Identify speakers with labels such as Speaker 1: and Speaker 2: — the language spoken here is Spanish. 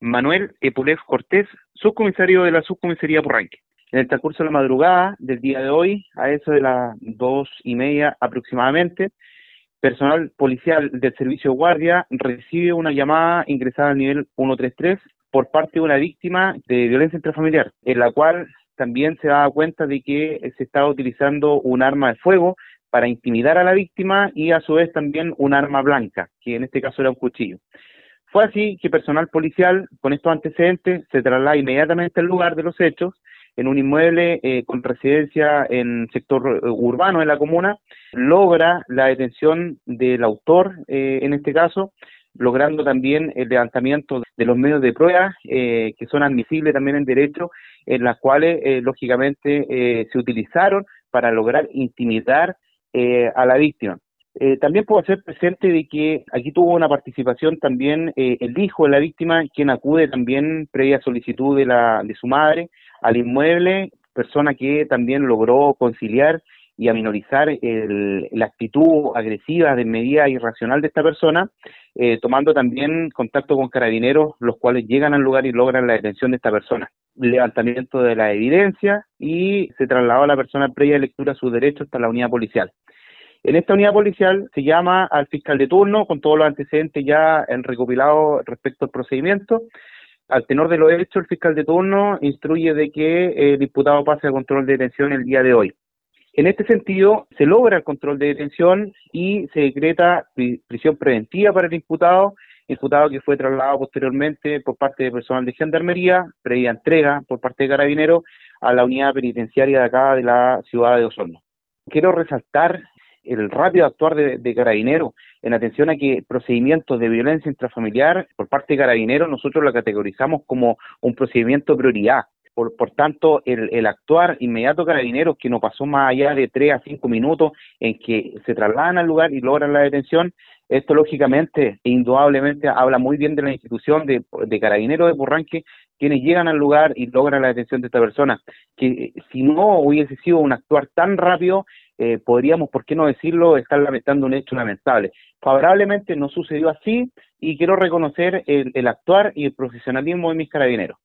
Speaker 1: Manuel Epulef Cortés, subcomisario de la subcomisaría Purranque. En el transcurso de la madrugada del día de hoy, a eso de las dos y media aproximadamente, personal policial del servicio de guardia recibe una llamada ingresada al nivel 133 por parte de una víctima de violencia intrafamiliar, en la cual también se da cuenta de que se estaba utilizando un arma de fuego para intimidar a la víctima y a su vez también un arma blanca, que en este caso era un cuchillo. Fue así que personal policial con estos antecedentes se traslada inmediatamente al lugar de los hechos en un inmueble eh, con residencia en sector eh, urbano de la comuna, logra la detención del autor, eh, en este caso, logrando también el levantamiento de los medios de prueba que son admisibles también en derecho, en las cuales, lógicamente, se utilizaron para lograr intimidar a la víctima. También puedo hacer presente de que aquí tuvo una participación también el hijo de la víctima, quien acude también previa solicitud de, la, de su madre, al inmueble, persona que también logró conciliar y aminorizar la actitud agresiva, de medida irracional de esta persona, eh, tomando también contacto con carabineros, los cuales llegan al lugar y logran la detención de esta persona. Levantamiento de la evidencia y se trasladó a la persona previa lectura a sus derechos hasta la unidad policial. En esta unidad policial se llama al fiscal de turno con todos los antecedentes ya recopilados respecto al procedimiento al tenor de lo hecho, el fiscal de turno instruye de que el diputado pase a control de detención el día de hoy. En este sentido, se logra el control de detención y se decreta prisión preventiva para el imputado, imputado que fue trasladado posteriormente por parte de personal de gendarmería, previa entrega por parte de carabineros a la unidad penitenciaria de acá de la ciudad de Osorno. Quiero resaltar el rápido actuar de, de carabineros en atención a que procedimientos de violencia intrafamiliar por parte de carabineros nosotros lo categorizamos como un procedimiento de prioridad. Por, por tanto, el, el, actuar inmediato carabineros, que no pasó más allá de tres a cinco minutos en que se trasladan al lugar y logran la detención, esto lógicamente e indudablemente habla muy bien de la institución de, de carabineros de Purranque, quienes llegan al lugar y logran la detención de esta persona, que si no hubiese sido un actuar tan rápido, eh, podríamos, por qué no decirlo, estar lamentando un hecho lamentable. Favorablemente no sucedió así y quiero reconocer el, el actuar y el profesionalismo de mis carabineros.